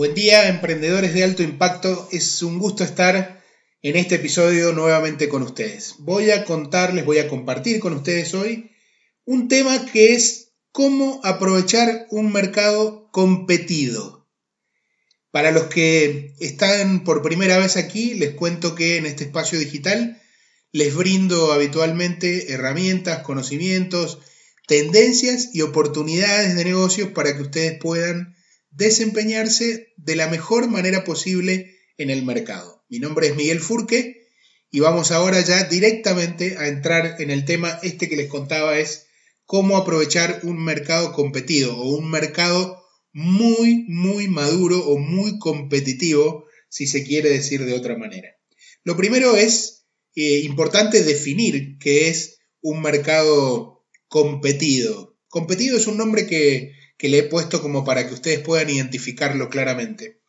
Buen día, emprendedores de alto impacto. Es un gusto estar en este episodio nuevamente con ustedes. Voy a contarles, voy a compartir con ustedes hoy un tema que es cómo aprovechar un mercado competido. Para los que están por primera vez aquí, les cuento que en este espacio digital les brindo habitualmente herramientas, conocimientos, tendencias y oportunidades de negocios para que ustedes puedan desempeñarse de la mejor manera posible en el mercado. Mi nombre es Miguel Furque y vamos ahora ya directamente a entrar en el tema este que les contaba es cómo aprovechar un mercado competido o un mercado muy, muy maduro o muy competitivo, si se quiere decir de otra manera. Lo primero es eh, importante definir qué es un mercado competido. Competido es un nombre que que le he puesto como para que ustedes puedan identificarlo claramente.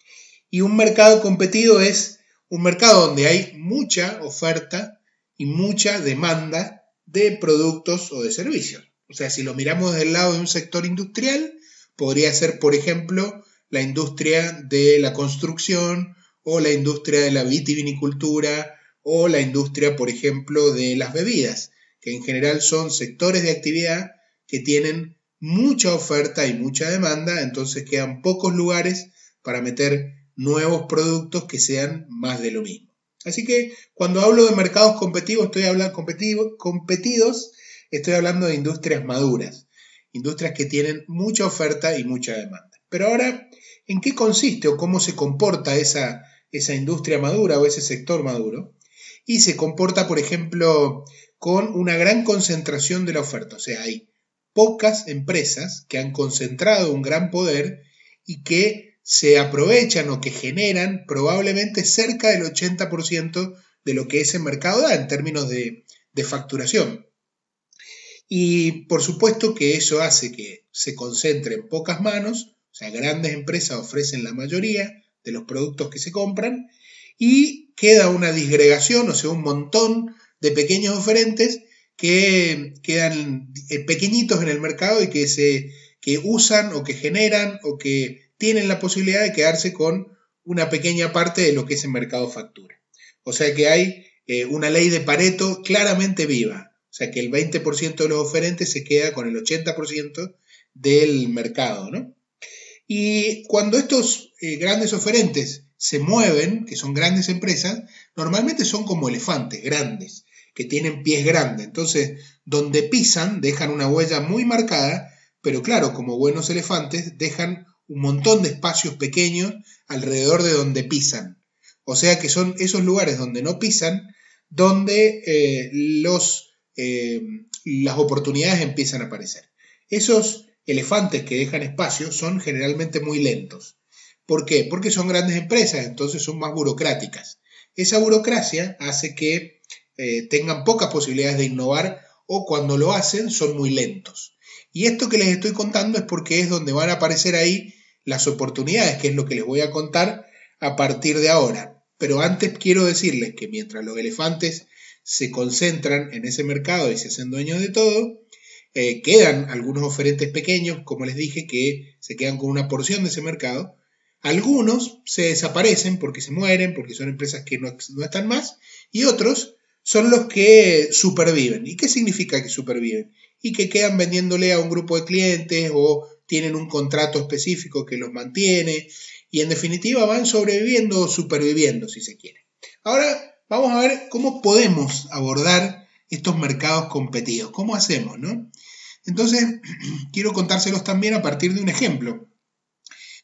Y un mercado competido es un mercado donde hay mucha oferta y mucha demanda de productos o de servicios. O sea, si lo miramos del lado de un sector industrial, podría ser, por ejemplo, la industria de la construcción o la industria de la vitivinicultura o la industria, por ejemplo, de las bebidas, que en general son sectores de actividad que tienen mucha oferta y mucha demanda, entonces quedan pocos lugares para meter nuevos productos que sean más de lo mismo. Así que cuando hablo de mercados competitivos, estoy hablando competidos, estoy hablando de industrias maduras, industrias que tienen mucha oferta y mucha demanda. Pero ahora, ¿en qué consiste o cómo se comporta esa, esa industria madura o ese sector maduro? Y se comporta, por ejemplo, con una gran concentración de la oferta, o sea, hay pocas empresas que han concentrado un gran poder y que se aprovechan o que generan probablemente cerca del 80% de lo que ese mercado da en términos de, de facturación. Y por supuesto que eso hace que se concentre en pocas manos, o sea, grandes empresas ofrecen la mayoría de los productos que se compran y queda una disgregación, o sea, un montón de pequeños oferentes que quedan eh, pequeñitos en el mercado y que se que usan o que generan o que tienen la posibilidad de quedarse con una pequeña parte de lo que ese mercado factura. O sea que hay eh, una ley de Pareto claramente viva. O sea que el 20% de los oferentes se queda con el 80% del mercado. ¿no? Y cuando estos eh, grandes oferentes se mueven, que son grandes empresas, normalmente son como elefantes grandes que tienen pies grandes. Entonces, donde pisan, dejan una huella muy marcada, pero claro, como buenos elefantes, dejan un montón de espacios pequeños alrededor de donde pisan. O sea que son esos lugares donde no pisan, donde eh, los, eh, las oportunidades empiezan a aparecer. Esos elefantes que dejan espacio son generalmente muy lentos. ¿Por qué? Porque son grandes empresas, entonces son más burocráticas. Esa burocracia hace que eh, tengan pocas posibilidades de innovar o cuando lo hacen son muy lentos. Y esto que les estoy contando es porque es donde van a aparecer ahí las oportunidades, que es lo que les voy a contar a partir de ahora. Pero antes quiero decirles que mientras los elefantes se concentran en ese mercado y se hacen dueños de todo, eh, quedan algunos oferentes pequeños, como les dije, que se quedan con una porción de ese mercado. Algunos se desaparecen porque se mueren, porque son empresas que no, no están más, y otros son los que superviven. ¿Y qué significa que superviven? Y que quedan vendiéndole a un grupo de clientes o tienen un contrato específico que los mantiene y en definitiva van sobreviviendo o superviviendo si se quiere. Ahora vamos a ver cómo podemos abordar estos mercados competidos, cómo hacemos, ¿no? Entonces, quiero contárselos también a partir de un ejemplo.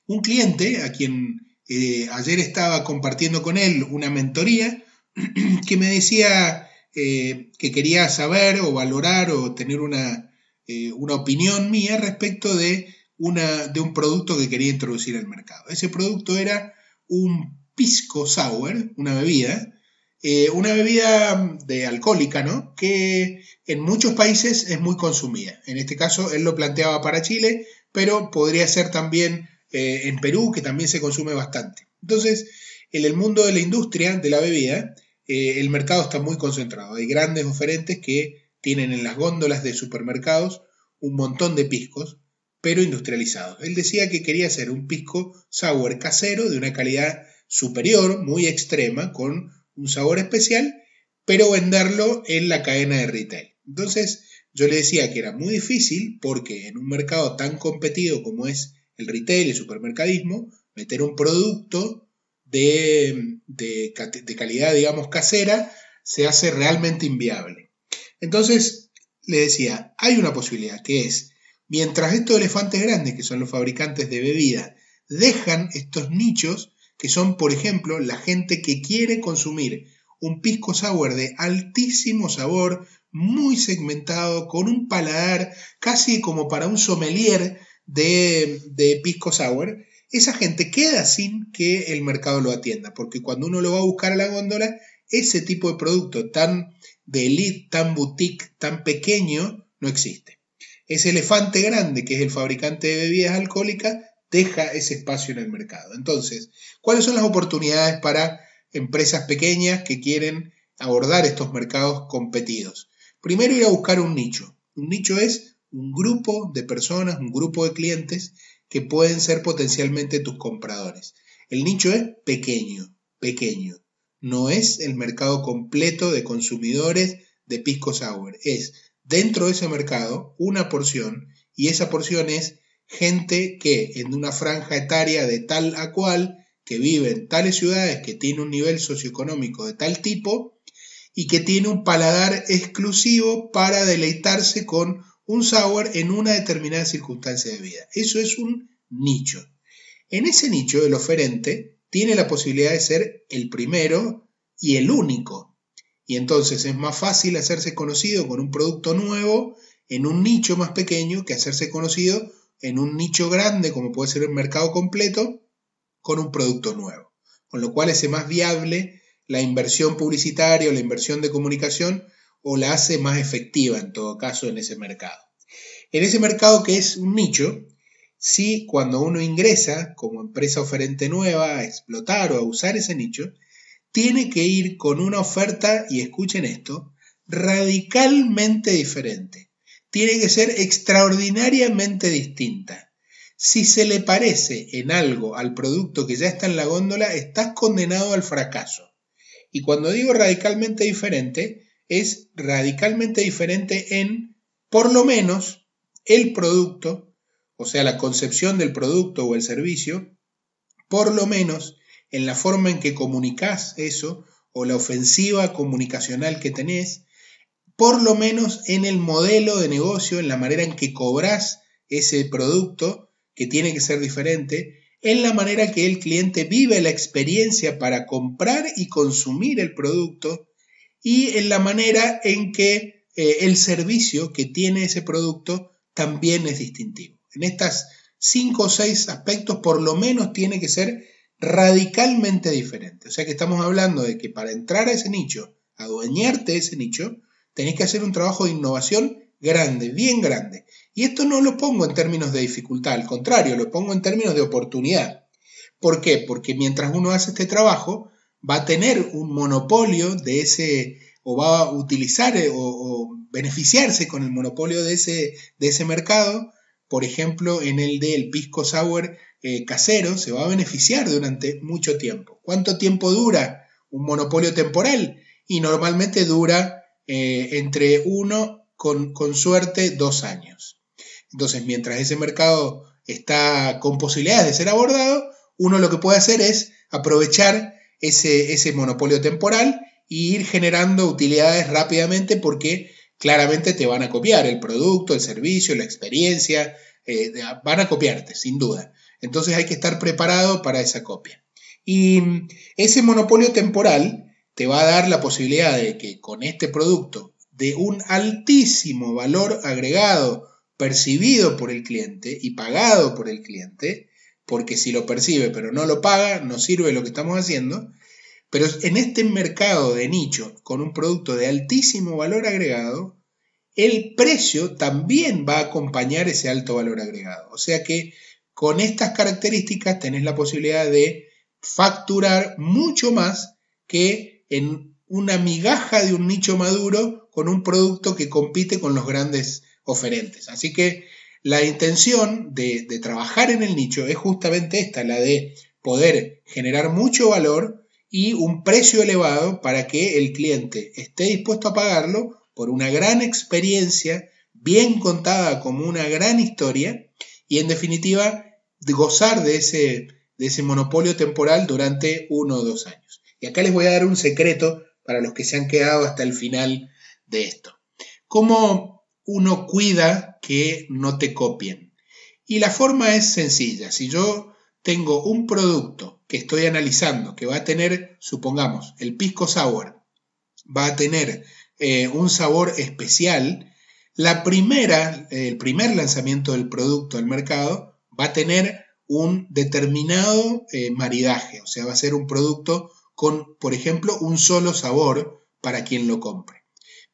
Un cliente a quien eh, ayer estaba compartiendo con él una mentoría, que me decía eh, que quería saber o valorar o tener una, eh, una opinión mía respecto de, una, de un producto que quería introducir al mercado. Ese producto era un pisco sour, una bebida, eh, una bebida de alcohólica, ¿no? Que en muchos países es muy consumida. En este caso, él lo planteaba para Chile, pero podría ser también en Perú, que también se consume bastante. Entonces, en el mundo de la industria de la bebida, eh, el mercado está muy concentrado. Hay grandes oferentes que tienen en las góndolas de supermercados un montón de piscos, pero industrializados. Él decía que quería hacer un pisco sour casero de una calidad superior, muy extrema, con un sabor especial, pero venderlo en la cadena de retail. Entonces, yo le decía que era muy difícil porque en un mercado tan competido como es el retail y el supermercadismo, meter un producto de, de, calidad, digamos, casera, se hace realmente inviable. Entonces, le decía, hay una posibilidad que es, mientras estos elefantes grandes, que son los fabricantes de bebida, dejan estos nichos, que son, por ejemplo, la gente que quiere consumir un pisco sour de altísimo sabor, muy segmentado, con un paladar casi como para un sommelier de, de pisco sour, esa gente queda sin que el mercado lo atienda, porque cuando uno lo va a buscar a la góndola, ese tipo de producto tan de elite, tan boutique, tan pequeño, no existe. Ese elefante grande, que es el fabricante de bebidas alcohólicas, deja ese espacio en el mercado. Entonces, ¿cuáles son las oportunidades para empresas pequeñas que quieren abordar estos mercados competidos? Primero ir a buscar un nicho. Un nicho es un grupo de personas, un grupo de clientes que pueden ser potencialmente tus compradores. El nicho es pequeño, pequeño. No es el mercado completo de consumidores de pisco sour. Es dentro de ese mercado una porción y esa porción es gente que en una franja etaria de tal a cual, que vive en tales ciudades, que tiene un nivel socioeconómico de tal tipo y que tiene un paladar exclusivo para deleitarse con un sour en una determinada circunstancia de vida. Eso es un nicho. En ese nicho el oferente tiene la posibilidad de ser el primero y el único. Y entonces es más fácil hacerse conocido con un producto nuevo en un nicho más pequeño que hacerse conocido en un nicho grande como puede ser el mercado completo con un producto nuevo. Con lo cual es más viable la inversión publicitaria o la inversión de comunicación o la hace más efectiva en todo caso en ese mercado. En ese mercado que es un nicho, si cuando uno ingresa como empresa oferente nueva a explotar o a usar ese nicho, tiene que ir con una oferta, y escuchen esto, radicalmente diferente. Tiene que ser extraordinariamente distinta. Si se le parece en algo al producto que ya está en la góndola, estás condenado al fracaso. Y cuando digo radicalmente diferente, es radicalmente diferente en, por lo menos, el producto, o sea, la concepción del producto o el servicio, por lo menos en la forma en que comunicas eso o la ofensiva comunicacional que tenés, por lo menos en el modelo de negocio, en la manera en que cobras ese producto, que tiene que ser diferente, en la manera que el cliente vive la experiencia para comprar y consumir el producto y en la manera en que eh, el servicio que tiene ese producto también es distintivo. En estas cinco o seis aspectos por lo menos tiene que ser radicalmente diferente. O sea que estamos hablando de que para entrar a ese nicho, adueñarte de ese nicho, tenés que hacer un trabajo de innovación grande, bien grande. Y esto no lo pongo en términos de dificultad, al contrario, lo pongo en términos de oportunidad. ¿Por qué? Porque mientras uno hace este trabajo, va a tener un monopolio de ese, o va a utilizar eh, o, beneficiarse con el monopolio de ese, de ese mercado. Por ejemplo, en el del pisco sour eh, casero, se va a beneficiar durante mucho tiempo. ¿Cuánto tiempo dura un monopolio temporal? Y normalmente dura eh, entre uno, con, con suerte, dos años. Entonces, mientras ese mercado está con posibilidades de ser abordado, uno lo que puede hacer es aprovechar ese, ese monopolio temporal e ir generando utilidades rápidamente porque claramente te van a copiar el producto, el servicio, la experiencia, eh, van a copiarte, sin duda. Entonces hay que estar preparado para esa copia. Y ese monopolio temporal te va a dar la posibilidad de que con este producto de un altísimo valor agregado percibido por el cliente y pagado por el cliente, porque si lo percibe pero no lo paga, no sirve lo que estamos haciendo. Pero en este mercado de nicho, con un producto de altísimo valor agregado, el precio también va a acompañar ese alto valor agregado. O sea que con estas características tenés la posibilidad de facturar mucho más que en una migaja de un nicho maduro con un producto que compite con los grandes oferentes. Así que la intención de, trabajar en el nicho es justamente esta, la de poder generar mucho valor y un precio elevado para que el cliente esté dispuesto a pagarlo por una gran experiencia, bien contada como una gran historia y en definitiva gozar de ese, de ese monopolio temporal durante uno o dos años. Y acá les voy a dar un secreto para los que se han quedado hasta el final de esto. ¿Cómo uno cuida que no te copien? Y la forma es sencilla. Si yo tengo un producto que estoy analizando que va a tener, supongamos, el pisco sour, va a tener eh, un sabor especial, la primera, el primer lanzamiento del producto al mercado va a tener un determinado eh, maridaje, o sea, va a ser un producto con, por ejemplo, un solo sabor para quien lo compre.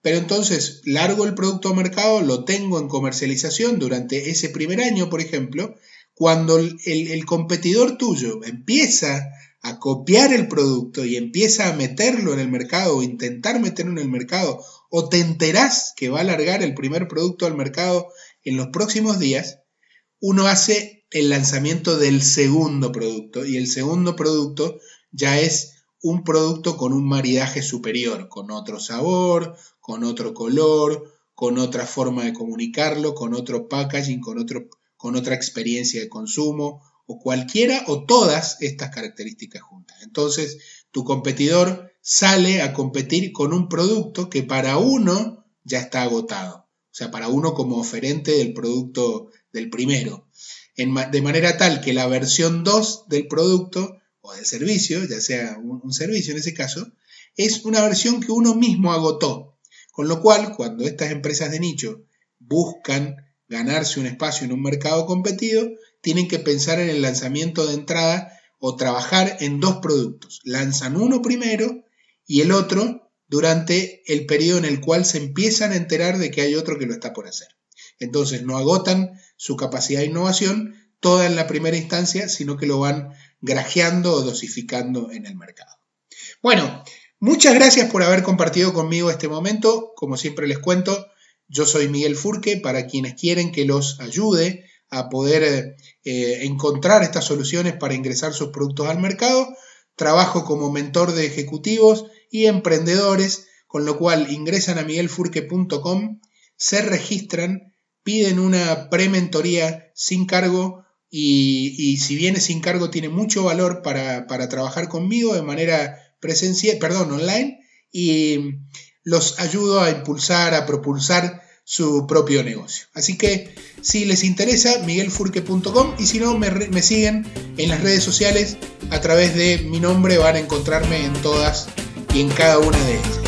Pero entonces largo el producto a mercado, lo tengo en comercialización durante ese primer año, por ejemplo, cuando el, competidor tuyo empieza a copiar el producto y empieza a meterlo en el mercado o intentar meterlo en el mercado, o te enterás que va a largar el primer producto al mercado en los próximos días, uno hace el lanzamiento del segundo producto y el segundo producto ya es un producto con un maridaje superior, con otro sabor, con otro color, con otra forma de comunicarlo, con otro packaging, con otro con otra experiencia de consumo o cualquiera o todas estas características juntas. Entonces, tu competidor sale a competir con un producto que para uno ya está agotado. O sea, para uno como oferente del producto del primero. de manera tal que la versión 2 del producto o del servicio, ya sea un, servicio en ese caso, es una versión que uno mismo agotó. Con lo cual, cuando estas empresas de nicho buscan ganarse un espacio en un mercado competido, tienen que pensar en el lanzamiento de entrada o trabajar en dos productos. Lanzan uno primero y el otro durante el periodo en el cual se empiezan a enterar de que hay otro que lo está por hacer. Entonces no agotan su capacidad de innovación toda en la primera instancia, sino que lo van grajeando o dosificando en el mercado. Bueno, muchas gracias por haber compartido conmigo este momento. Como siempre les cuento, yo soy Miguel Furque, para quienes quieren que los ayude a poder eh, encontrar estas soluciones para ingresar sus productos al mercado. Trabajo como mentor de ejecutivos y emprendedores, con lo cual ingresan a miguelfurque.com, se registran, piden una prementoría sin cargo y, si viene sin cargo tiene mucho valor para, para trabajar conmigo de manera presencial, perdón, online y los ayudo a impulsar, a propulsar su propio negocio. Así que si les interesa, miguelfurque.com y si no, me, me, siguen en las redes sociales a través de mi nombre, van a encontrarme en todas y en cada una de ellas.